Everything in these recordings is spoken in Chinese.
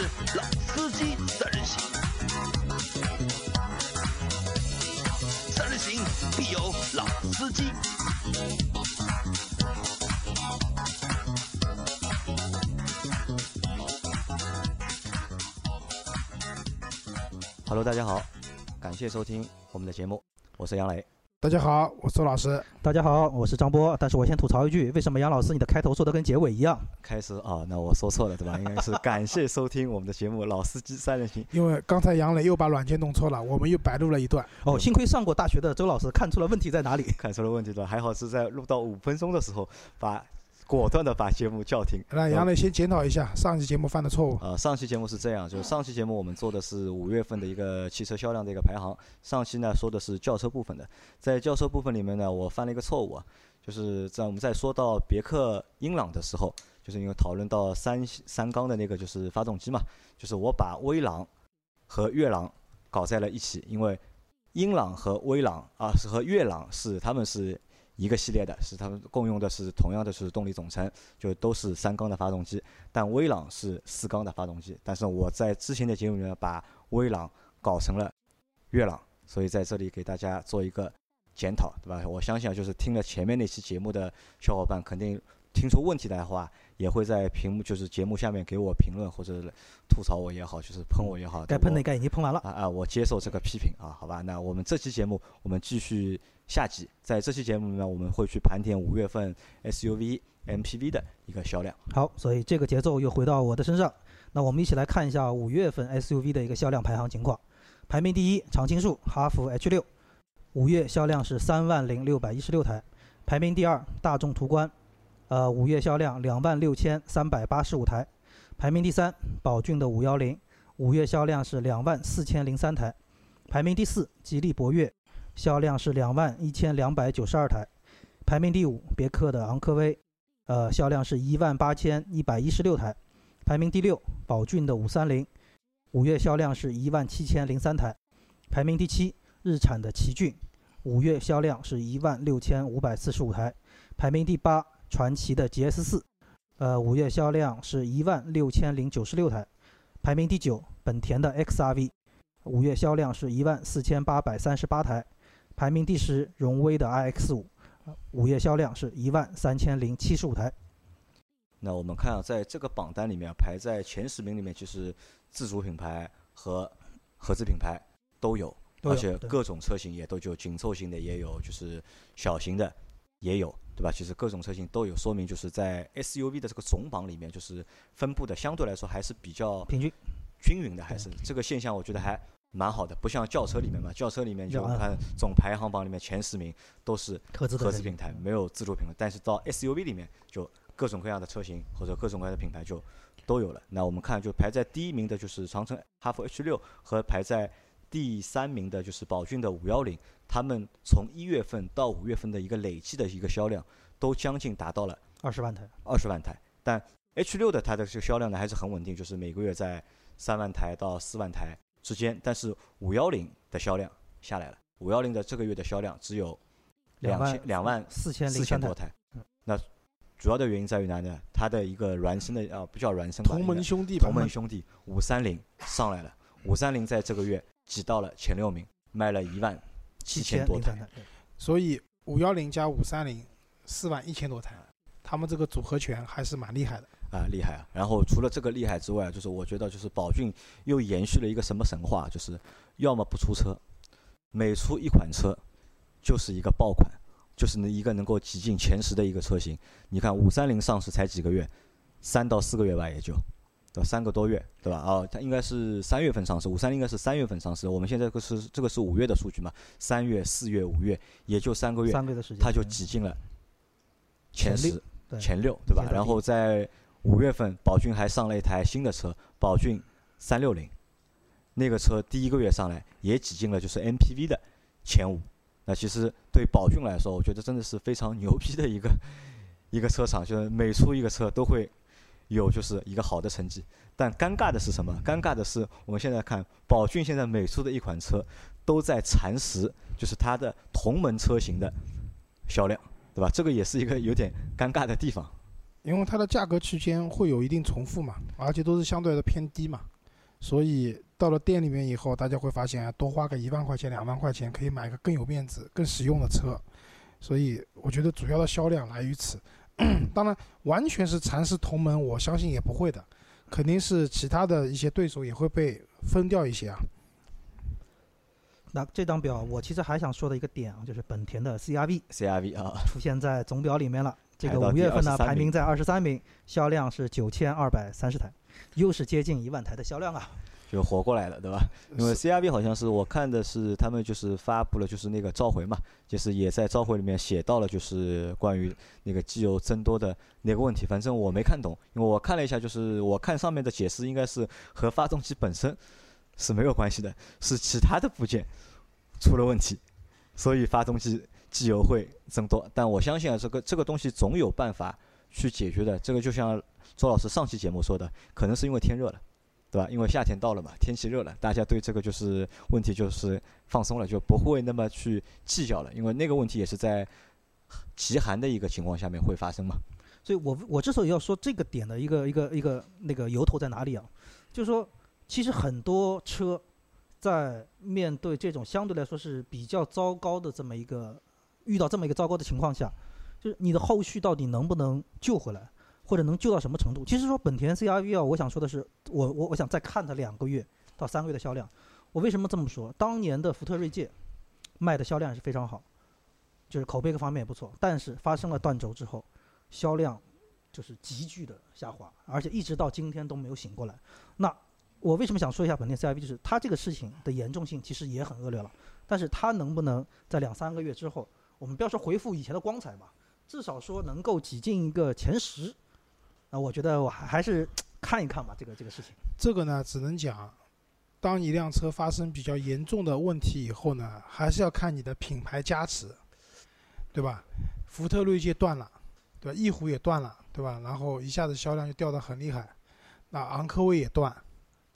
是老司机三人行，三人行必有老司机。Hello，大家好，感谢收听我们的节目，我是杨磊。大家好，我是周老师。大家好，我是张波。但是我先吐槽一句，为什么杨老师你的开头说的跟结尾一样？开始啊，那我说错了对吧？应该是感谢收听我们的节目《老司机三人行》。因为刚才杨磊又把软件弄错了，我们又白录了一段。哦，幸亏上过大学的周老师看出了问题在哪里。看出了问题的，还好是在录到五分钟的时候把。果断的把节目叫停。那，杨磊先检讨一下上期节目犯的错误。呃，上期节目是这样，就是上期节目我们做的是五月份的一个汽车销量的一个排行。上期呢说的是轿车部分的，在轿车部分里面呢，我犯了一个错误啊，就是在我们在说到别克英朗的时候，就是因为讨论到三三缸的那个就是发动机嘛，就是我把威朗和悦朗搞在了一起，因为英朗和威朗啊是和悦朗是他们是。一个系列的是他们共用的是同样的是动力总成，就都是三缸的发动机，但威朗是四缸的发动机。但是我在之前的节目里面把威朗搞成了悦朗，所以在这里给大家做一个检讨，对吧？我相信啊，就是听了前面那期节目的小伙伴，肯定听出问题来的话，也会在屏幕就是节目下面给我评论或者吐槽我也好，就是喷我也好。该喷的该已经喷完了啊啊！我接受这个批评啊，好吧？那我们这期节目我们继续。下集，在这期节目里面，我们会去盘点五月份 SUV、MPV 的一个销量。好，所以这个节奏又回到我的身上。那我们一起来看一下五月份 SUV 的一个销量排行情况。排名第一，常青树哈弗 H 六，五月销量是三万零六百一十六台。排名第二，大众途观，呃，五月销量两万六千三百八十五台。排名第三，宝骏的五幺零，五月销量是两万四千零三台。排名第四，吉利博越。销量是两万一千两百九十二台，排名第五。别克的昂科威，呃，销量是一万八千一百一十六台，排名第六。宝骏的五三零，五月销量是一万七千零三台，排名第七。日产的奇骏，五月销量是一万六千五百四十五台，排名第八。传祺的 GS 四，呃，五月销量是一万六千零九十六台，排名第九。本田的 XRV，五月销量是一万四千八百三十八台。排名第十，荣威的 iX 五，五月销量是一万三千零七十五台。那我们看啊，在这个榜单里面，排在前十名里面，就是自主品牌和合资品牌都有，而且各种车型也都就紧凑型的也有，就是小型的也有，对吧？其实各种车型都有，说明就是在 SUV 的这个总榜里面，就是分布的相对来说还是比较平均、均匀的，还是这个现象，我觉得还。蛮好的，不像轿车里面嘛，轿车里面就看总排行榜里面前十名都是合资合资品牌，没有自主品牌。但是到 SUV 里面，就各种各样的车型或者各种各样的品牌就都有了。那我们看，就排在第一名的就是长城哈弗 H 六和排在第三名的就是宝骏的五幺零，他们从一月份到五月份的一个累计的一个销量都将近达到了二十万台，二十万台。但 H 六的它的这个销量呢还是很稳定，就是每个月在三万台到四万台。之间，但是五幺零的销量下来了。五幺零的这个月的销量只有两千两万四千四千多台。那主要的原因在于哪呢？它的一个孪生的啊，不叫孪生吧？同门兄弟。同门兄弟五三零上来了。五三零在这个月挤到了前六名，卖了一万七千多台。所以五幺零加五三零四万一千多台，他们这个组合拳还是蛮厉害的。啊，厉害啊！然后除了这个厉害之外，就是我觉得就是宝骏又延续了一个什么神话，就是要么不出车，每出一款车就是一个爆款，就是那一个能够挤进前十的一个车型。你看五三零上市才几个月，三到四个月吧，也就到三个多月，对吧？哦，它应该是三月份上市，五三零应该是三月份上市。我们现在这个是这个是五月的数据嘛？三月、四月、五月，也就三个月，三个月的时间，它就挤进了前十、前六，对吧？然后在五月份，宝骏还上了一台新的车，宝骏三六零，那个车第一个月上来也挤进了就是 MPV 的前五。那其实对宝骏来说，我觉得真的是非常牛逼的一个 一个车厂，就是每出一个车都会有就是一个好的成绩。但尴尬的是什么？尴尬的是我们现在看宝骏现在每出的一款车都在蚕食，就是它的同门车型的销量，对吧？这个也是一个有点尴尬的地方。因为它的价格区间会有一定重复嘛，而且都是相对的偏低嘛，所以到了店里面以后，大家会发现啊，多花个一万块钱、两万块钱可以买个更有面子、更实用的车，所以我觉得主要的销量来于此。当然，完全是蚕食同门，我相信也不会的，肯定是其他的一些对手也会被分掉一些啊。那这张表我其实还想说的一个点啊，就是本田的 CRV CRV 啊，出现在总表里面了。这个五月份呢，排名在二十三名，销量是九千二百三十台，又是接近一万台的销量啊。就活过来了，对吧？因为 CRV 好像是我看的是他们就是发布了就是那个召回嘛，就是也在召回里面写到了就是关于那个机油增多的那个问题，反正我没看懂，因为我看了一下，就是我看上面的解释应该是和发动机本身是没有关系的，是其他的部件出了问题，所以发动机机油会增多。但我相信啊，这个这个东西总有办法去解决的。这个就像周老师上期节目说的，可能是因为天热了。对吧？因为夏天到了嘛，天气热了，大家对这个就是问题就是放松了，就不会那么去计较了。因为那个问题也是在极寒的一个情况下面会发生嘛。所以我我之所以要说这个点的一个一个一个那个由头在哪里啊，就是说，其实很多车在面对这种相对来说是比较糟糕的这么一个遇到这么一个糟糕的情况下，就是你的后续到底能不能救回来，或者能救到什么程度？其实说本田 CRV 啊，我想说的是，我我我想再看它两个月到三个月的销量。我为什么这么说？当年的福特锐界卖的销量是非常好，就是口碑各方面也不错，但是发生了断轴之后，销量就是急剧的下滑，而且一直到今天都没有醒过来。那我为什么想说一下本田 CRV？就是它这个事情的严重性其实也很恶劣了，但是它能不能在两三个月之后，我们不要说回复以前的光彩吧，至少说能够挤进一个前十，那我觉得我还还是 看一看吧，这个这个事情。这个呢，只能讲，当一辆车发生比较严重的问题以后呢，还是要看你的品牌加持，对吧？福特锐界断了，对吧？翼虎也断了，对吧？然后一下子销量就掉得很厉害，那昂科威也断，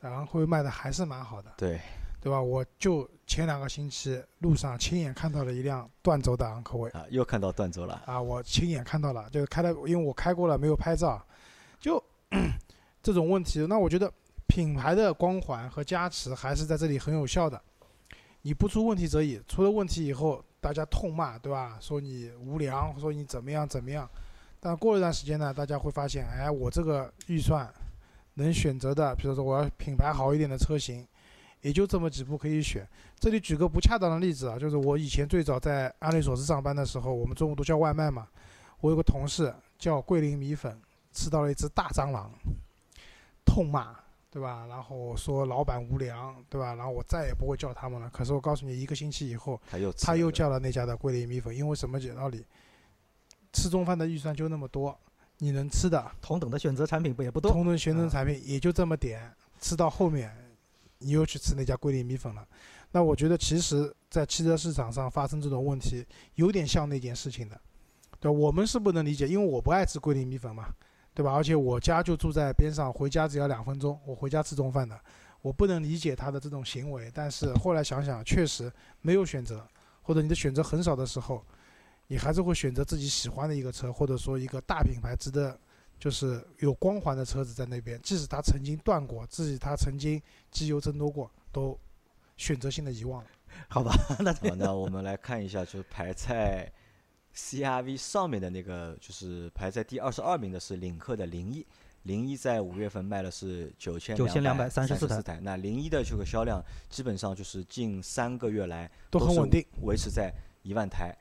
但昂科威卖的还是蛮好的，对，对吧？我就前两个星期路上亲眼看到了一辆断轴的昂科威，啊，又看到断轴了。啊，我亲眼看到了，就是开了，因为我开过了，没有拍照，就 这种问题，那我觉得品牌的光环和加持还是在这里很有效的。你不出问题则已，出了问题以后，大家痛骂，对吧？说你无良，说你怎么样怎么样。但过了一段时间呢，大家会发现，哎，我这个预算能选择的，比如说我要品牌好一点的车型，也就这么几步可以选。这里举个不恰当的例子啊，就是我以前最早在安利索斯上班的时候，我们中午都叫外卖嘛。我有个同事叫桂林米粉，吃到了一只大蟑螂，痛骂，对吧？然后说老板无良，对吧？然后我再也不会叫他们了。可是我告诉你，一个星期以后，他又他又叫了那家的桂林米粉，因为什么道理？吃中饭的预算就那么多，你能吃的同等的选择产品不也不多？同等学生啊产品也就这么点，吃到后面，你又去吃那家桂林米粉了。那我觉得，其实，在汽车市场上发生这种问题，有点像那件事情的，对我们是不能理解，因为我不爱吃桂林米粉嘛，对吧？而且我家就住在边上，回家只要两分钟，我回家吃中饭的，我不能理解他的这种行为。但是后来想想，确实没有选择，或者你的选择很少的时候，你还是会选择自己喜欢的一个车，或者说一个大品牌值得就是有光环的车子在那边，即使它曾经断过，即使它曾经机油增多过，都选择性的遗忘了。好吧，那这 好，那我们来看一下，就是排在 CRV 上面的那个，就是排在第二十二名的是领克的零一，零一在五月份卖的是九千两百三十四台台，那零一的这个销量基本上就是近三个月来都很稳定，维持在一万台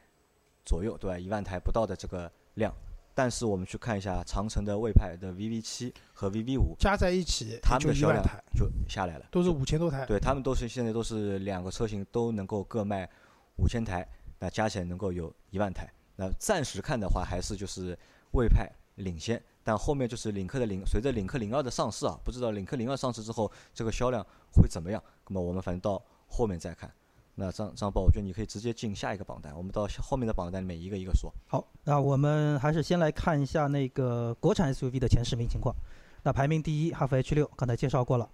左右，对吧？一万台不到的这个量。但是我们去看一下长城的魏派的 VV 七和 VV 五，加在一起他们的销量就下来了，都是五千多台。对他们都是现在都是两个车型都能够各卖五千台，那加起来能够有一万台。那暂时看的话，还是就是魏派领先，但后面就是领克的零，随着领克零二的上市啊，不知道领克零二上市之后这个销量会怎么样。那么我们反正到后面再看。那张张宝，我觉得你可以直接进下一个榜单，我们到后面的榜单里面一个一个说。好，那我们还是先来看一下那个国产 SUV 的前十名情况。那排名第一，哈弗 H 六，刚才介绍过了。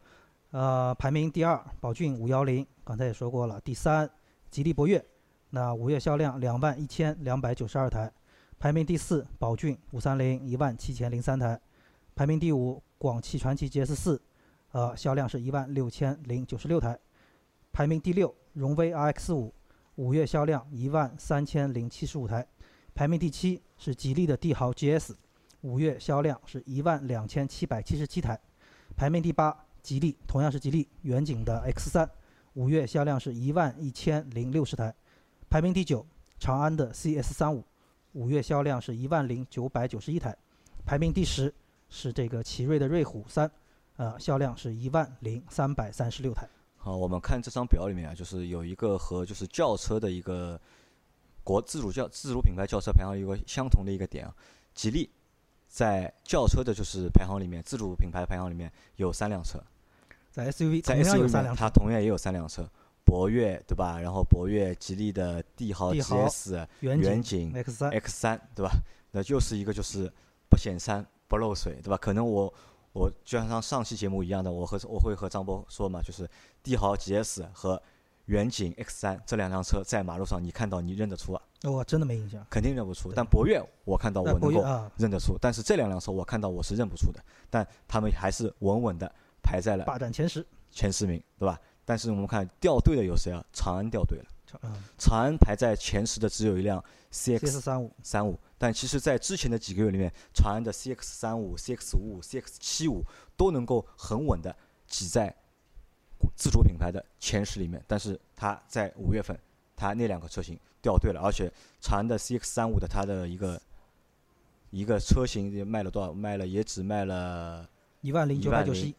呃，排名第二，宝骏五幺零，刚才也说过了。第三，吉利博越，那五月销量两万一千两百九十二台。排名第四宝骏五三零一万七千零三台，排名第五广汽传祺 GS 四，呃销量是一万六千零九十六台，排名第六荣威 RX 五，五月销量一万三千零七十五台，排名第七是吉利的帝豪 GS，五月销量是一万两千七百七十七台，排名第八吉利同样是吉利远景的 X 三，五月销量是一万一千零六十台，排名第九长安的 CS 三五。五月销量是一万零九百九十一台，排名第十是这个奇瑞的瑞虎三，呃，销量是一万零三百三十六台。好，我们看这张表里面啊，就是有一个和就是轿车的一个国自主轿自主品牌轿车排行一个相同的一个点啊，吉利在轿车的就是排行里面，自主品牌排行里面有三辆车，在 SUV 在 SUV 三辆它，同样也有三辆车，博越对吧？然后博越、吉利的帝豪 GS、远远景景 X 三，X 三，对吧？那就是一个就是不显山不漏水，对吧？可能我我就像上上期节目一样的，我和我会和张波说嘛，就是帝豪 GS 和远景 X 三这两辆车在马路上你看到你认得出啊，我真的没印象。肯定认不出。但博越我看到我能够啊，认得出，但是这两辆车我看到我是认不出的，但他们还是稳稳的排在了霸占前十。前十名，对吧？但是我们看掉队的有谁啊？长安掉队了，嗯长安排在前十的只有一辆 CX，CS 三五，三五，但其实，在之前的几个月里面，长安的 CX 三五、CX 五五、CX 七五都能够很稳的挤在自主品牌的前十里面，但是它在五月份，它那两个车型掉队了，而且长安的 CX 三五的它的一个一个车型也卖了多少？卖了也只卖了一万零九百九十一。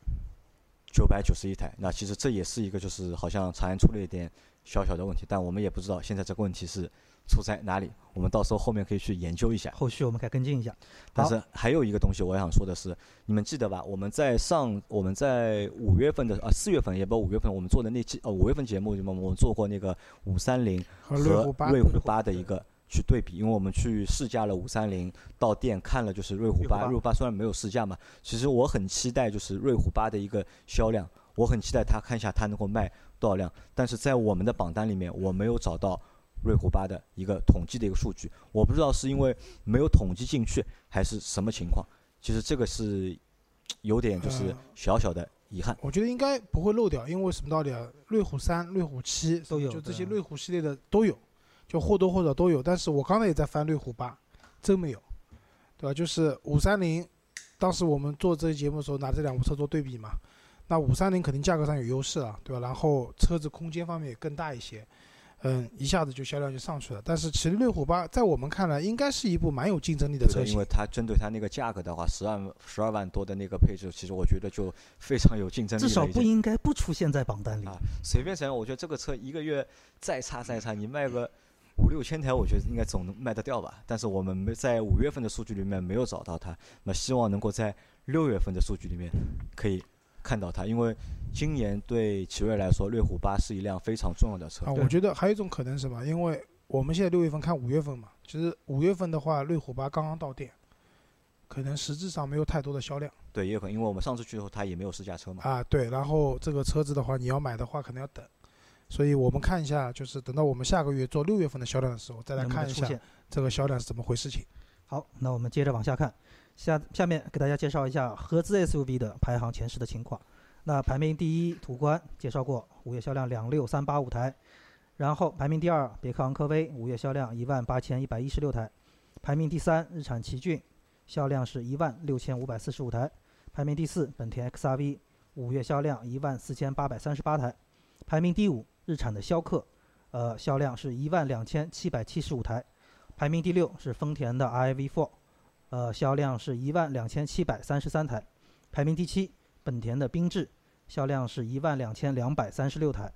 九百九十一台。那其实这也是一个就是好像长安出了一点小小的问题，但我们也不知道现在这个问题是出在哪里，我们到时候后面可以去研究一下。后续我们可以跟进一下。但是还有一个东西我想说的是，你们记得吧？我们在上我们在五月份的啊四月份也不五月份我们做的那期呃五月份节目里面我们做过那个五三零和瑞虎八，的一个去对比，因为我们去试驾了五三零，到店看了就是瑞虎八瑞虎八虽然没有试驾嘛，其实我很期待就是瑞虎八的一个销量，我很期待它看一下它能够卖多少辆，但是在我们的榜单里面我没有找到瑞虎八的一个统计的一个数据，我不知道是因为没有统计进去还是什么情况，其实这个是有点就是呃小小的遗憾。我觉得应该不会漏掉，因为什么道理啊？瑞虎三、瑞虎七都有就这些瑞虎系列的都有，就或多或少都有。但是我刚才也在翻瑞虎八，真没有，对吧？就是五三零，当时我们做这期节目的时候拿这两部车做对比嘛，那五三零肯定价格上有优势了，对吧？然后车子空间方面也更大一些，嗯，一下子就销量就上去了。但是其实瑞虎八在我们看来应该是一部蛮有竞争力的车型因为，它针对它那个价格的话，十二十二万多的那个配置，其实我觉得就非常有竞争力。至少不应该不出现在榜单里啊。随便想，我觉得这个车一个月再差再差，你卖个五六千台，我觉得应该总能卖得掉吧。但是我们没在五月份的数据里面没有找到它，那希望能够在六月份的数据里面可以看到它，因为今年对奇瑞来说，瑞虎八是一辆非常重要的车。啊，我觉得还有一种可能是什么？因为我们现在六月份看五月份嘛，其实五月份的话，瑞虎八刚刚到店，可能实质上没有太多的销量对，也有可能，因为我们上次去的时候，它也没有试驾车嘛。啊。对，然后这个车子的话，你要买的话，可能要等。所以我们看一下，就是等到我们下个月做六月份的销量的时候，再来看一下？这个销量是怎么回事情。好，那我们接着往下看，下下面给大家介绍一下合资 SUV 的排行前十的情况。那排名第一，途观介绍过，五月销量两六三八五台。然后排名第二，别克昂科威，五月销量一万八千一百一十六台。排名第三，日产奇骏，销量是一万六千五百四十五台。排名第四，本田 XRV，五月销量一万四千八百三十八台。排名第五，日产的逍客，呃，销量是一万两千七百七十五台。排名第六是丰田的 RAV4，呃，销量是一万两千七百三十三台。排名第七，本田的缤智，销量是一万两千两百三十六台。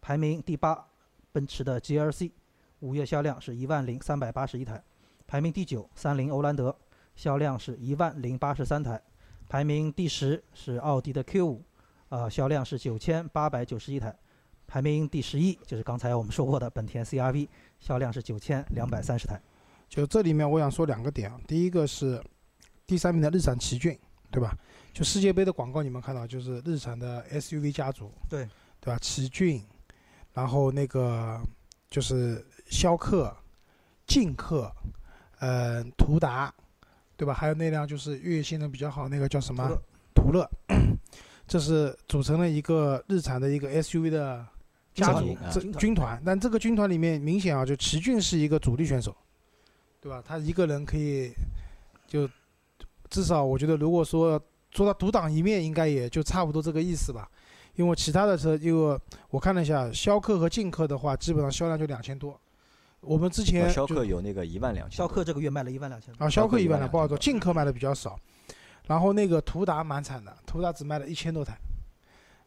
排名第八，奔驰的 GLC，五月销量是一万零三百八十一台。排名第九，三菱欧蓝德，销量是一万零八十三台。排名第十是奥迪的 Q5，呃，销量是九千八百九十一台。排名第十一就是刚才我们说过的本田 CRV，销量是九千两百三十台。就这里面我想说两个点啊，第一个是第三名的日产奇骏，对吧？就世界杯的广告你们看到，就是日产的 SUV 家族，对对吧？奇骏，然后那个就是逍客、劲客，呃，途达，对吧？还有那辆就是越野性能比较好那个叫什么途乐？这是组成了一个日产的一个 SUV 的家族军团啊这军团。但这个军团里面明显啊，就奇骏是一个主力选手，对吧？他一个人可以就至少我觉得，如果说说他独当一面，应该也就差不多这个意思吧。因为其他的车，因为我看了一下，逍客和劲客的话，基本上销量就两千多。我们之前逍客有那个一万两千，逍客这个月卖了一万两千多，啊，逍客一一万万两不好做，劲客卖的比较少，然后那个途达蛮惨的，途达只卖了一千多台。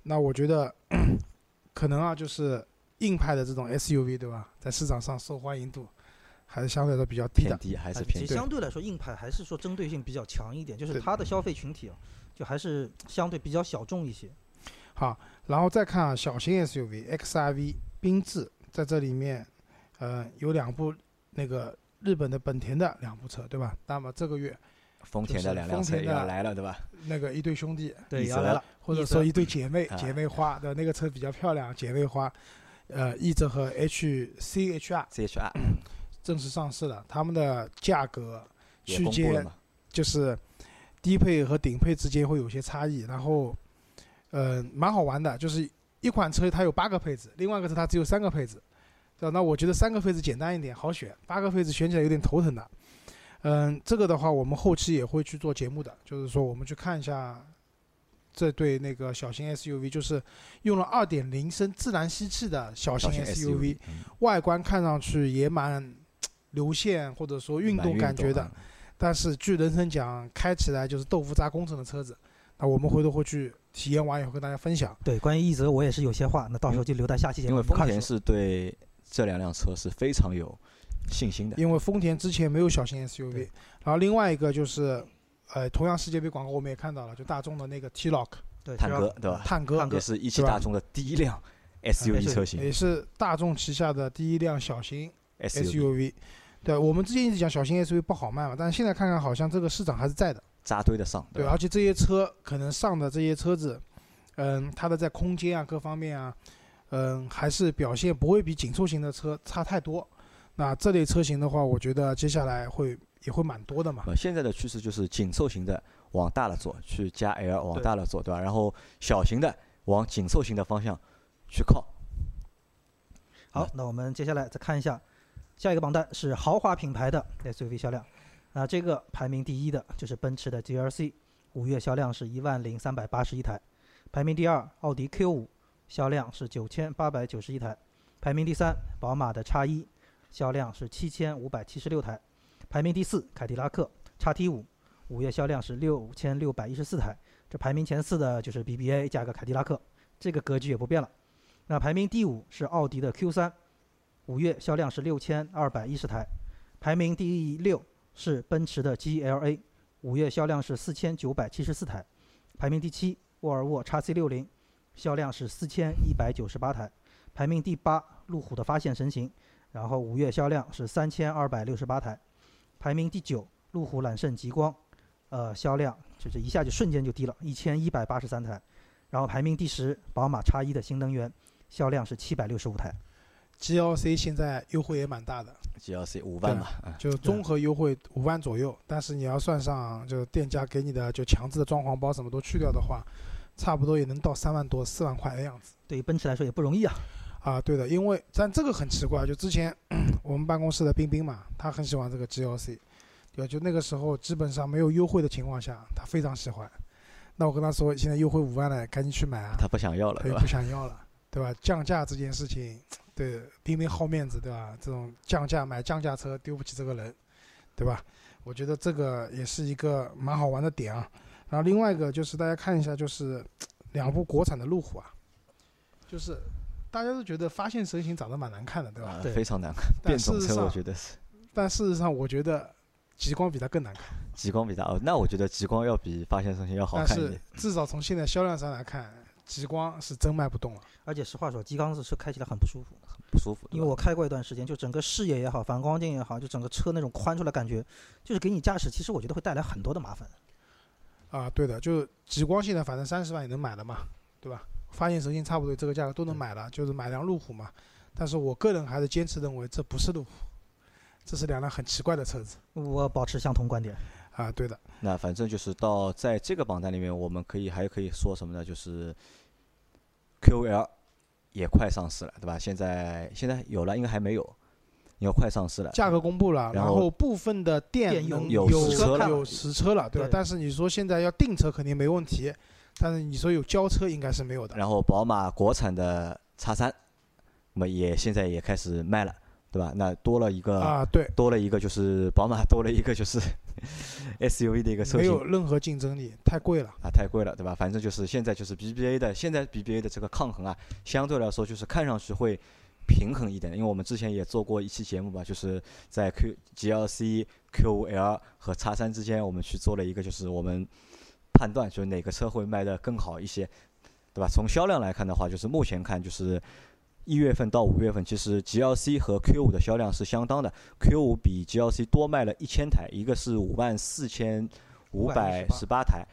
那我觉得 可能啊，就是硬派的这种 SUV 对吧，在市场上受欢迎度还是相对来说比较低的。偏低还是哎偏低其实。相对来说，硬派还是说针对性比较强一点，就是它的消费群体啊，就还是相对比较小众一些。好，然后再看啊，小型 SUV XRV 缤智在这里面，呃，有两部那个日本的本田的两部车对吧？那么这个月丰田的两辆车也要来了，对吧？那个一对兄弟 对，要来了，或者说一对姐妹，啊姐妹花对吧？那个车比较漂亮，姐妹花，呃，奕泽和 HCHR CHR 正式上市了，他们的价格区间？就是低配和顶配之间会有些差异，然后，呃，蛮好玩的，就是一款车它有八个配置，另外一个车它只有三个配置，对吧？那我觉得三个配置简单一点，好选，八个配置选起来有点头疼的。嗯，这个的话我们后期也会去做节目的，就是说我们去看一下这对那个小型 SUV，就是用了2.0升自然吸气的小型小型 SUV，嗯外观看上去也蛮流线或者说运动感觉的。啊但是据人生讲，开起来就是豆腐渣工程的车子。那我们回头会去体验完以后跟大家分享。对，关于一泽我也是有些话，那到时候就留在下期节目因为。丰田是对这两辆车是非常有信心的。因为丰田之前没有小型 SUV，然后另外一个就是，呃，同样世界杯广告我们也看到了，就大众的那个 T-Roc 对，探戈对吧？探戈探戈也是一汽大众的第一辆 SUV 车型也是大众旗下的第一辆小型 SUV，SUV。对，我们之前一直讲小型 SUV 不好卖嘛，但是现在看看好像这个市场还是在的。扎堆的上，对，吧而？且这些车可能上的这些车子，嗯，它的在空间啊各方面啊，嗯，还是表现不会比紧凑型的车差太多。那这类车型的话，我觉得接下来会也会蛮多的嘛。呃，现在的趋势就是紧凑型的往大了做，去加 L 往大了做，对吧？然后小型的往紧凑型的方向去靠。好，那我们接下来再看一下下一个榜单是豪华品牌的 SUV 销量。那这个排名第一的就是奔驰的 GLC，五月销量是一万零三百八十一台。排名第二，奥迪 Q 五销量是九千八百九十一台。排名第三，宝马的 X 一销量是七千五百七十六台。排名第四，凯迪拉克 XT 五五月销量是六千六百一十四台。这排名前四的就是 BBA 加个凯迪拉克，这个格局也不变了。那排名第五是奥迪的 Q 三，五月销量是六千二百一十台。排名第六是奔驰的 GLA，五月销量是四千九百七十四台。排名第七，沃尔沃 XC 六零，销量是四千一百九十八台。排名第八，路虎的发现神行，然后五月销量是三千二百六十八台。排名第九，路虎揽胜极光，呃，销量就是一下就瞬间就低了，一千一百八十三台。然后排名第十，宝马 X 一的新能源，销量是七百六十五台。GLC 现在优惠也蛮大的，GLC 五万嘛，啊，就综合优惠五万左右，但是你要算上就店家给你的就强制的装潢包什么都去掉的话，差不多也能到三万多四万块的样子。对于奔驰来说也不容易啊。啊，对的，因为但这个很奇怪，就之前 我们办公室的冰冰嘛，他很喜欢这个 GLC，对吧？就那个时候基本上没有优惠的情况下，他非常喜欢。那我跟他说，现在优惠五万了，赶紧去买啊，他不想要了，对吧他又不？想要了，对吧？降价这件事情，对拼命好面子，对吧？这种降价买降价车丢不起这个人，对吧？我觉得这个也是一个蛮好玩的点啊。然后另外一个就是大家看一下，就是 两部国产的路虎啊，就是大家都觉得发现神行长得蛮难看的，对吧？啊对非常难看。但变种车我事实上觉得是但事实上，我觉得极光比它更难看。极光比它，哦，那我觉得极光要比发现神行要好但是看一点。至少从现在销量上来看，极光是真卖不动了。而且实话说，极光是车开起来很不舒服，很不舒服，因为我开过一段时间，就整个视野也好，反光镜也好，就整个车那种宽出来感觉，就是给你驾驶，其实我觉得会带来很多的麻烦。啊，对的，就极光现在反正三十万也能买了嘛，对吧？发现神行差不多这个价格都能买了，就是买辆路虎嘛。但是我个人还是坚持认为这不是路虎，这是两辆很奇怪的车子我保持相同观点。啊。对的，那反正就是到在这个榜单里面，我们可以还可以说什么呢？就是 QL 也快上市了，对吧？现在现在有了，应该还没有，应该快上市了。价格公布了，然然后后部分的店有有实车了有实车了，对吧对？但是你说现在要订车肯定没问题，但是你说有交车应该是没有的。然后宝马国产的叉三，那么也现在也开始卖了，对吧？那多了一个，啊，对，多了一个就是宝马多了一个就是 SUV 的一个车型没有任何竞争力，太贵了。啊，太贵了，对吧？反正就是现在就是 BBA 的，现在 BBA 的这个抗衡啊，相对来说就是看上去会平衡一点，因为我们之前也做过一期节目吧，就是在 Q GLC、Q5L 和叉三之间，我们去做了一个就是我们判断，就是哪个车会卖得更好一些，对吧？从销量来看的话，就是目前看就是。一月份到五月份，其实 GLC 和 Q 五的销量是相当的，Q 五比 GLC 多卖了一千台，一个是五万四千五百十八台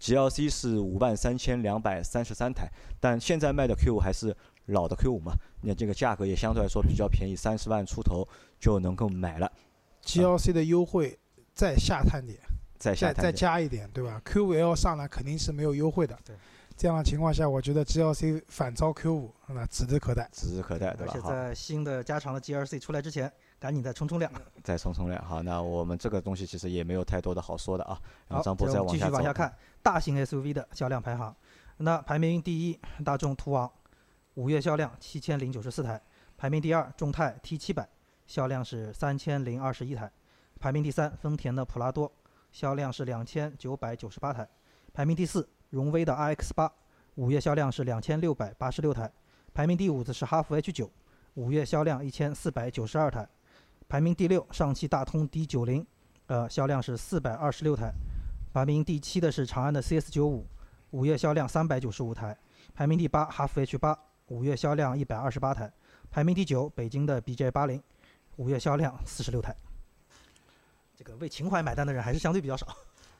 ，GLC 是五万三千两百三十三台，但现在卖的 Q 五还是老的 Q 五嘛，那这个价格也相对来说比较便宜，三十万出头就能够买了，GLC 的优惠再下探点，再再再下探点加一点，对吧？Q 五 L 上来肯定是没有优惠的。对，这样的情况下，我觉得 GLC 反超 Q 五那指日可待。指日可待，对吧？好，而且在新的加长的 GLC 出来之前，赶紧再冲冲量。再冲冲量，好，那我们这个东西其实也没有太多的好说的啊，然后好，张波接着我们继再往下走，续往下看大型 SUV 的销量排行。那排名第一，大众途昂，五月销量七千零九十四台；排名第二，众泰 T 七百，销量是三千零二十一台；排名第三，丰田的普拉多，销量是两千九百九十八台；排名第四，荣威的 RX 八，五月销量是两千六百八十六台；排名第五的是哈弗 H 九，五月销量一千四百九十二台；排名第六，上汽大通 D 九零，呃，销量是四百二十六台。排名第七的是长安的 CS 九五，五月销量三百九十五台；排名第八哈弗 H 八，五月销量一百二十八台；排名第九北京的 BJ 八零，五月销量四十六台。这个为情怀买单的人还是相对比较少。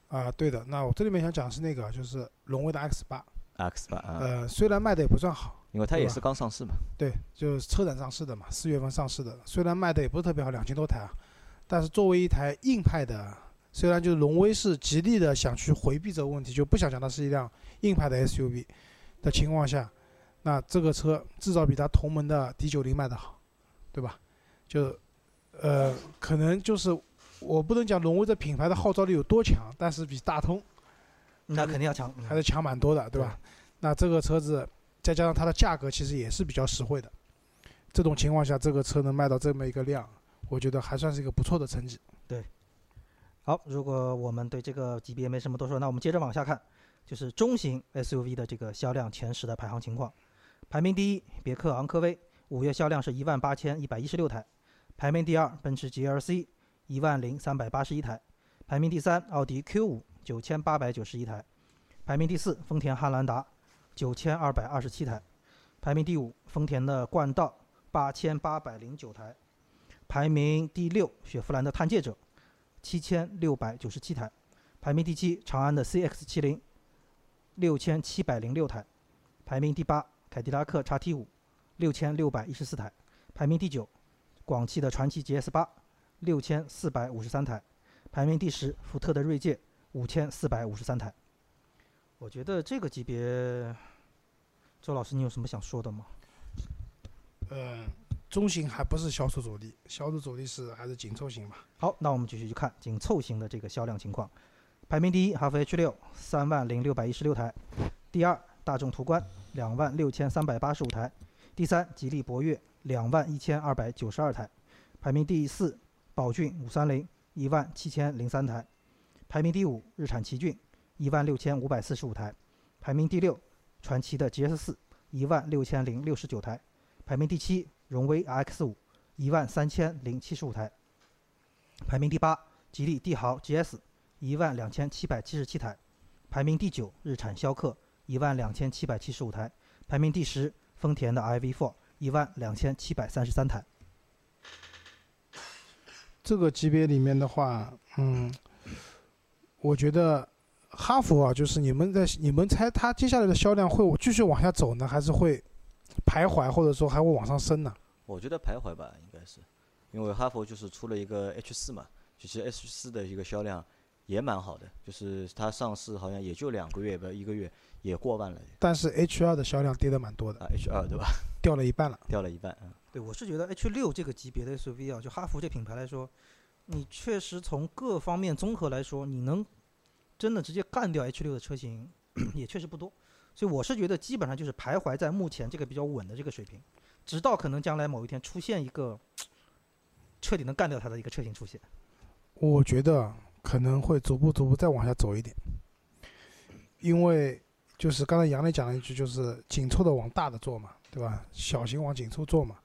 啊，对的。那我这里面想讲是那个，就是荣威的 X 八，X 版啊，呃，虽然卖的也不算好，因为它也是刚上市嘛，对，就是车展上市的嘛，四月份上市的，虽然卖的也不是特别好，两千多台啊，但是作为一台硬派的，虽然就是荣威是极力的想去回避这个问题，就不想讲它是一辆硬派的 SUV 的情况下，那这个车至少比它同门的 D 九零卖的好，对吧？就呃，可能就是我不能讲荣威这品牌的号召力有多强，但是比大通那肯定要强。还是强蛮多的，对吧？那这个车子再加上它的价格，其实也是比较实惠的。这种情况下，这个车能卖到这么一个量，我觉得还算是一个不错的成绩。对好，如果我们对这个级别没什么多说，那我们接着往下看，就是中型 SUV 的这个销量前十的排行情况。排名第一，别克昂科威，五月销量是一万八千一百一十六台；排名第二，奔驰 GLC，一万零三百八十一台；排名第三，奥迪 Q 五，九千八百九十一台；排名第四，丰田汉兰达，九千二百二十七台；排名第五，丰田的冠道，八千八百零九台；排名第六，雪佛兰的探界者。七千六百九十七台，排名第七，长安的 CX 七零，六千七百零六台，排名第八，凯迪拉克 XT 五，六千六百一十四台，排名第九，广汽的传祺 GS 八，六千四百五十三台，排名第十，福特的锐界，五千四百五十三台。我觉得这个级别，周老师你有什么想说的吗？呃，中型还不是销售主力，销售主力是还是紧凑型吧。好，那我们继续去看紧凑型的这个销量情况。排名第一，哈弗 H 六三万零六百一十六台；第二，大众途观两万六千三百八十五台；第三，吉利博越两万一千二百九十二台；排名第四，宝骏五三零一万七千零三台；排名第五，日产奇骏一万六千五百四十五台；排名第六，传祺的 GS 四一万六千零六十九台；排名第七，荣威 RX 五一万三千零七十五台。排名第八，吉利帝豪 GS 一万两千七百七十七台；排名第九，日产逍客一万两千七百七十五台；排名第十，丰田的 iV4 一万两千七百三十三台。这个级别里面的话，嗯，我觉得哈弗啊，就是你们在你们猜它接下来的销量会继续往下走呢，还是会徘徊，或者说还会往上升呢？我觉得徘徊吧，应该是，因为哈弗就是出了一个 H 四嘛，其实 H 四的一个销量也蛮好的，就是它上市好像也就两个月吧，一个月也过万了但是 H 二的销量跌的蛮多的，啊，H 二对吧？掉了一半了。掉了一半，嗯，我是觉得 H 六这个级别的 SUV 啊，就哈弗这品牌来说，你确实从各方面综合来说，你能真的直接干掉 H 六的车型也确实不多。所以我是觉得基本上就是徘徊在目前这个比较稳的这个水平，直到可能将来某一天出现一个彻底能干掉它的一个车型出现。我觉得可能会逐步逐步再往下走一点，因为就是刚才杨磊讲了一句，就是紧凑的往大的做嘛，对吧？小型往紧凑做嘛。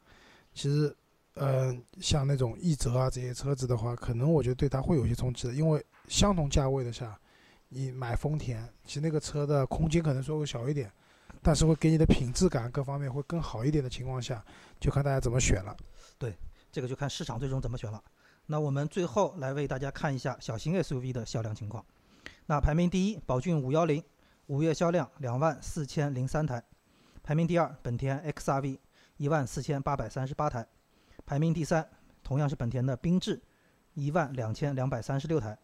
其实，呃，像那种奕泽啊这些车子的话，可能我觉得对它会有些冲击的，因为相同价位的下，你买丰田，其实那个车的空间可能稍微小一点，但是会给你的品质感各方面会更好一点的情况下，就看大家怎么选了。对这个就看市场最终怎么选了。那我们最后来为大家看一下小型 SUV 的销量情况。那排名第一，宝骏五幺零，五月销量两万四千零三台；排名第二，本田 XRV，一万四千八百三十八台；排名第三，同样是本田的缤智，一万两千两百三十六台；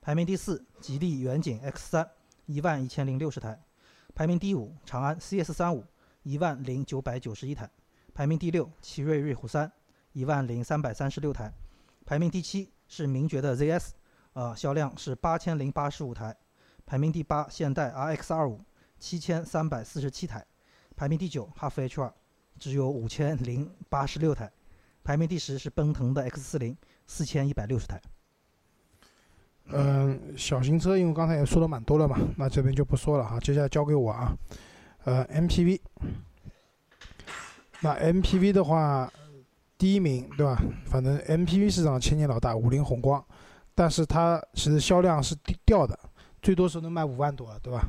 排名第四，吉利远景 X 三，一万一千零六十台；排名第五，长安 CS 三五，一万零九百九十一台；排名第六，奇瑞瑞虎三。一万零三百三十六台，排名第七是名爵的 ZS，呃，销量是八千零八十五台，排名第八现代 RX 二五七千三百四十七台，排名第九哈弗 H 二只有五千零八十六台，排名第十是奔腾的 X 四零四千一百六十台。嗯，小型车，因为刚才也说的蛮多了嘛，那这边就不说了哈，接下来交给我啊。呃，MPV，那 MPV 的话，第一名对吧？反正 MPV 市场千年老大五菱宏光，但是它其实销量是掉的，最多时候能卖五万多，对吧？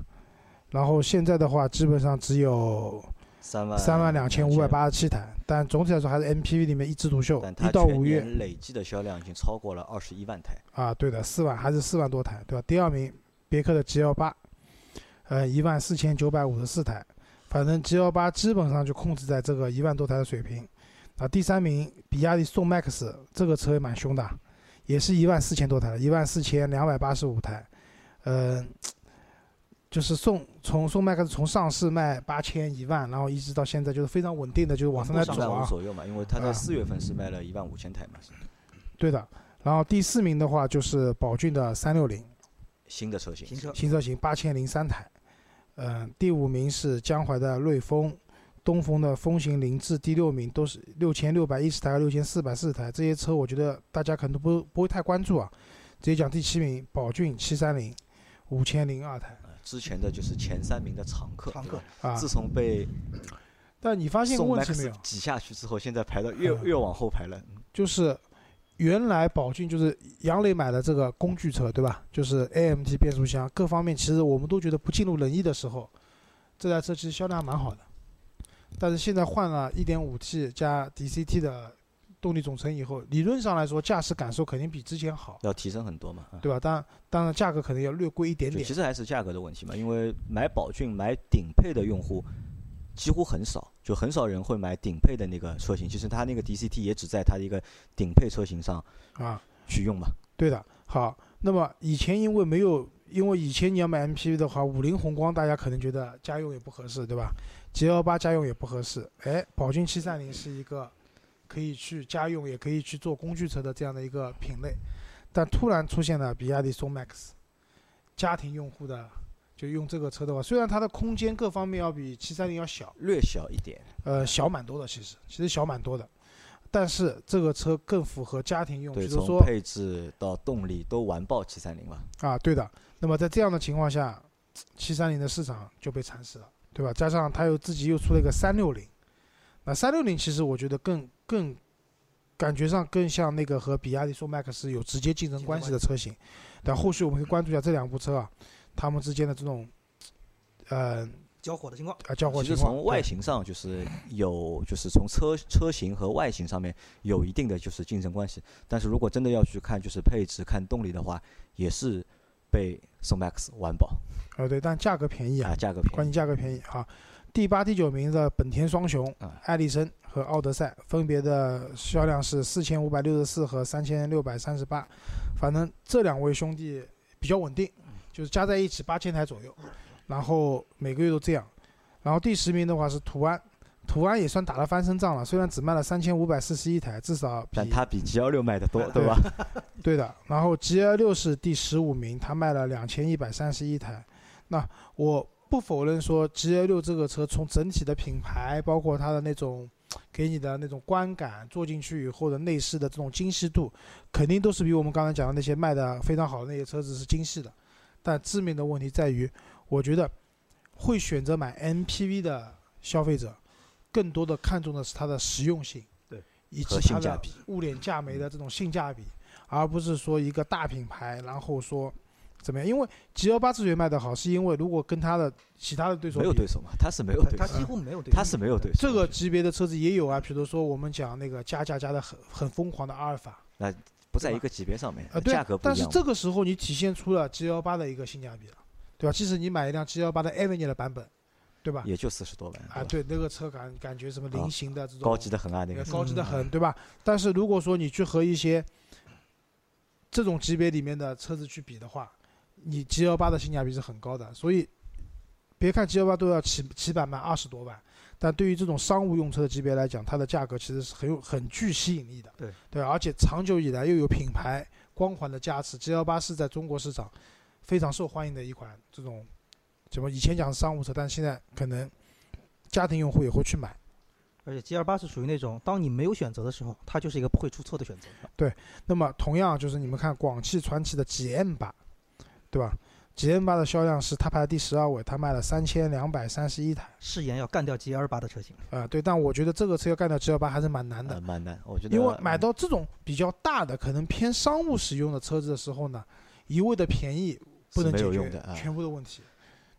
然后现在的话，基本上只有三万三万两千五百八十七台，但总体来说还是 MPV 里面一枝独秀一到五月累计的销量已经超过了二十一万台，啊，对的，四万还是四万多台，对吧？第二名别克的 G L 八，呃，一万四千九百五十四台，反正 G L 八基本上就控制在这个一万多台的水平。啊，第三名比亚迪宋 MAX 这个车也蛮凶的，也是一万四千多台，一万四千两百八十五台，呃，就是宋从宋 MAX 从上市卖八千一万，然后一直到现在就是非常稳定的，就是往上在一万五走啊。左右嘛，因为它在啊四月份是卖了一万五千台嘛，是对的。然后第四名的话就是宝骏的三六零，新的车型。新车新车型八千零三台，嗯、第五名是江淮的瑞风，东风的风行凌志，第六名都是六千六百一十台和、六千四百四十台，这些车我觉得大家可能都不不会太关注啊。直接讲第七名，宝骏七三零，五千零二台呃之前的就是前三名的常客，常客。自从被但你发现问题没有？挤下去之后，现在排到越啊越往后排了。就是原来宝骏就是杨磊买的这个工具车，对吧？就是 AMT 变速箱各方面，其实我们都觉得不尽如人意的时候，这台车其实销量蛮好的。但是现在换了 1.5T 加 DCT 的动力总成以后，理论上来说驾驶感受肯定比之前好，要提升很多嘛，啊对吧？当然，当然价格可能要略贵一点点其。实还是价格的问题嘛，因为买宝骏买顶配的用户几乎很少，就很少人会买顶配的那个车型。其实它那个 DCT 也只在它的一个顶配车型上啊，去用嘛。对的。好，那么以前因为没有，因为以前你要买 MPV 的话，五菱宏光大家可能觉得家用也不合适，对吧？G L 八家用也不合适，哎，宝骏七三零是一个可以去家用，也可以去做工具车的这样的一个品类，但突然出现了比亚迪宋 MAX，家庭用户的就用这个车的话，虽然它的空间各方面要比七三零要小，略小一点，呃，小蛮多的，其实其实小蛮多的，但是这个车更符合家庭用，比对，如说从配置到动力都完爆七三零了。啊，对的。那么在这样的情况下，七三零的市场就被蚕食了，对吧？加上它又自己又出了一个三六零，那三六零其实我觉得更更感觉上更像那个和比亚迪宋 MAX 有直接竞争关系的车型。但后续我们可以关注一下这两部车啊，它们之间的这种呃交火的情况。啊交火其情况。实从外形上就是有，就是从车车型和外形上面有一定的就是竞争关系。但是如果真的要去看就是配置、看动力的话，也是被宋 MAX 完爆呃对，但价格便宜啊啊，，价格便宜。关键价格便宜啊。第八、第九名的本田双雄啊艾力绅和奥德赛，分别的销量是四千五百六十四和三千六百三十八。反正这两位兄弟比较稳定，就是加在一起八千台左右，然后每个月都这样。然后第十名的话是途安，途安也算打了翻身仗了，虽然只卖了三千五百四十一台，至少比但它比 G 幺六卖的多，对吧？对的，然后 G L 六是第十五名，它卖了两千一百三十一台。那我不否认说 G L 六这个车从整体的品牌，包括它的那种给你的那种观感，坐进去以后的内饰的这种精细度，肯定都是比我们刚才讲的那些卖的非常好的那些车子是精细的。但致命的问题在于，我觉得会选择买 M P V 的消费者，更多的看重的是它的实用性，对，以及它的性价比物廉价美的这种性价比。而不是说一个大品牌，然后说怎么样？因为 G 幺八之所以卖得好，是因为如果跟它的其他的对手没有对手嘛，它是没有对手，它几乎没有对手，它是没有对手。这个级别的车子也有啊，比如说我们讲那个加价加的很很疯狂的阿尔法那不在一个级别上面啊，，对价格不一样嘛。这个时候你体现出了 G 幺八的一个性价比了，对吧？即使你买一辆 G 幺八的 Avenue 的版本，对吧？也就四十多万啊，对，那个车感感觉什么菱形的这种高级的很啊，那个呃高级的嗯很，对吧？但是如果说你去和一些这种级别里面的车子去比的话，你 G 幺八的性价比是很高的，所以别看 G 幺八都要起起板卖二十多万，但对于这种商务用车的级别来讲，它的价格其实是很有很具吸引力的。对对，而且长久以来又有品牌光环的加持，G 幺八是在中国市场非常受欢迎的一款这种怎么以前讲是商务车，但是现在可能家庭用户也会去买。而且 G 二八是属于那种，当你没有选择的时候，它就是一个不会出错的选择。对那么同样就是你们看广汽传祺的 GM 八，对吧？G N 八的销量是它排第十二位，它卖了三千两百三十一台。誓言要干掉 G L 八的车型，啊、对，但我觉得这个车要干掉 G L 八还是蛮难的呃，蛮难，我觉得因为买到这种比较大的、可能偏商务使用的车子的时候呢，一味的便宜不能解决全部的问题，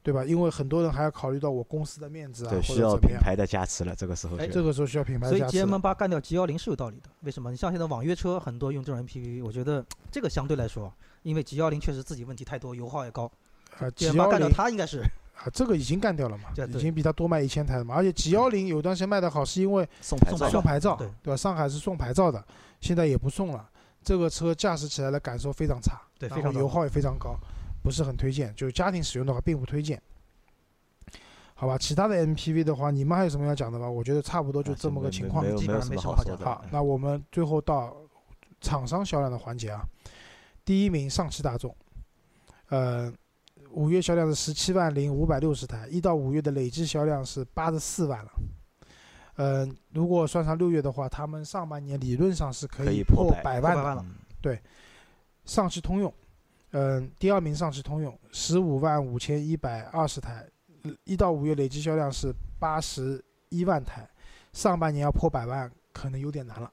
对吧？因为很多人还要考虑到我公司的面子啊，或对需。要品牌的加持了，这个时候哎这个时候需要品牌所以加持 GM。八干掉 G 幺零是有道理的。为什么？你像现在网约车很多用这种 MPV，我觉得这个相对来说，因为 G 幺零确实自己问题太多，油耗也高啊八幺干掉零它应该是啊，这个已经干掉了嘛对，已经比它多卖一千台了嘛。而且 G 幺零有段时间卖的好，是因为送牌照嘛，送牌照，对对吧？上海是送牌照的，现在也不送了。这个车驾驶起来的感受非常差，对然非常糟后油耗也非常高，不是很推荐。就是家庭使用的话，并不推荐。好吧，其他的 MPV 的话，你们还有什么要讲的吗？我觉得差不多就啊这么个情况基本上没什么好讲的。好，那我们最后到厂商销量的环节啊。第一名上汽大众，呃，五月销量是十七万零五百六十台，一到五月的累计销量是八十四万了。嗯、如果算上六月的话，他们上半年理论上是可可以以破百百万的。破百万了对上汽通用，嗯、第二名上汽通用十五万五千一百二十台，一到五月累计销量是八十一万台，上半年要破百万可能有点难了。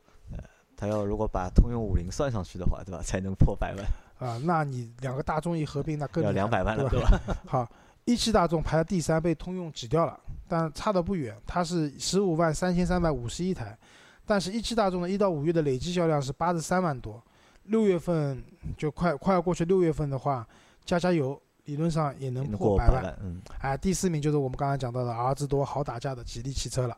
他要如果把通用五菱算上去的话，对吧？才能破百万，啊，那你两个大众一合并，那更要两百万了，对对吧？好，一汽大众排在第三，被通用挤掉了，但差的不远，它是十五万三千三百五十一台，但是一汽大众的一到五月的累计销量是八十三万多，六月份就快快要过去，六月份的话，加加油，理论上也能能破百万。嗯，哎，第四名就是我们刚刚讲到的儿子多好打架的吉利汽车了，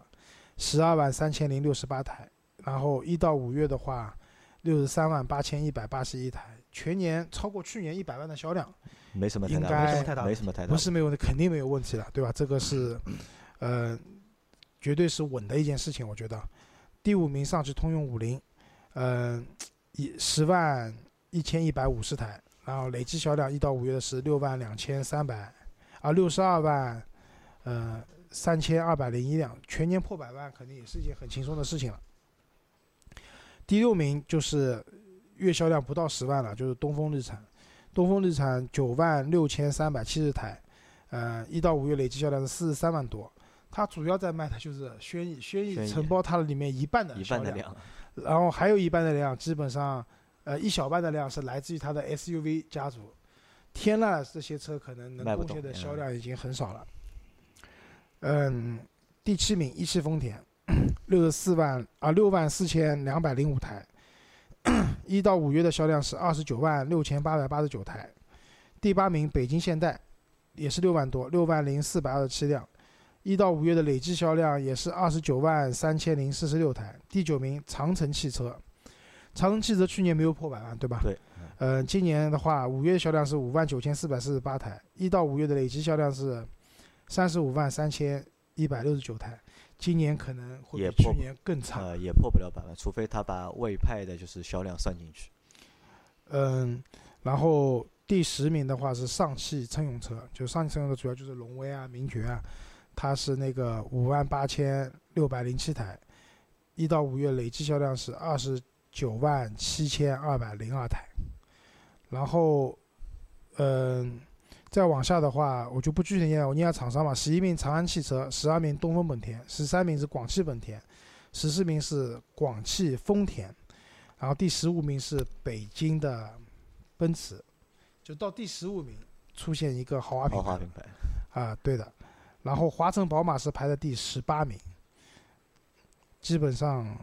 十二万三千零六十八台，然后一到五月的话，六十三万八千一百八十一台，全年超过去年一百万的销量，没什么太大应该没什么太大没什么太大，不是没有肯定没有问题了，对吧？这个是，呃，绝对是稳的一件事情，我觉得。第五名上汽通用五菱，嗯、一十万一千一百五十台，然后累计销量一到五月的是六万两千三百，啊，六十二万，呃，三千二百零一辆，全年破百万肯定也是一件很轻松的事情了。第六名就是月销量不到十万了，就是东风日产，东风日产九万六千三百七十台，呃，一到五月累计销量是四十三万多。它主要在卖的就是轩逸，轩逸承包它的里面一半的一销量，半的量，然后还有一半的量，基本上，呃，一小半的量是来自于它的 SUV 家族。天籁这些车可能能贡献的销嗯量已经很少了。嗯，第七名一汽丰田，六十四万啊六万四千两百零五台，一到五月的销量是二十九万六千八百八十九台。第八名北京现代，也是六万多，六万零四百二十七辆，一到五月的累计销量也是二十九万三千零四十六台。第九名长城汽车，长城汽车去年没有破百万，对吧？对。嗯，今年的话，五月销量是五万九千四百四十八台，一到五月的累计销量是三十五万三千一百六十九台。今年可能会比去年更差。呃，也破不了百万，除非他把魏派的就是销量算进去。嗯，然后第十名的话是上汽乘用车，就上汽乘用车主要就是荣威啊、名爵啊，它是那个五万八千六百零七台，一到五月累计销量是二十九万七千二百零二台。然后，嗯，再往下的话，我就不具体念了，我念下厂商吧。十一名长安汽车，十二名东风本田，十三名是广汽本田，十四名是广汽丰田，然后第十五名是北京的奔驰，就到第十五名出现一个豪华品牌豪华品牌，啊，对的。然后华晨宝马是排在第十八名，基本上，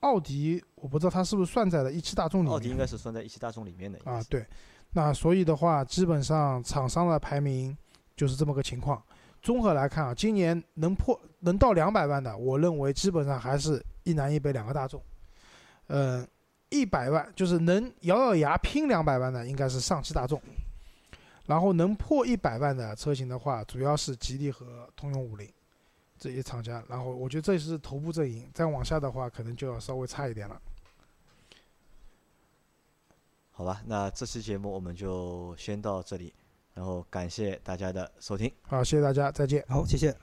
奥迪我不知道它是不是算在了一汽大众里面。奥迪应该是算在一汽大众里面的。啊对。那所以的话，基本上厂商的排名就是这么个情况。综合来看啊，今年能破能到两百万的，我认为基本上还是一南一北两个大众。嗯，一百万就是能咬咬牙拼两百万的，应该是上汽大众。然后能破一百万的车型的话，主要是吉利和通用五菱这些厂家。然后我觉得这是头部阵营，再往下的话，可能就要稍微差一点了。好吧，那这期节目我们就先到这里，然后感谢大家的收听。好，谢谢大家，再见。好，谢谢。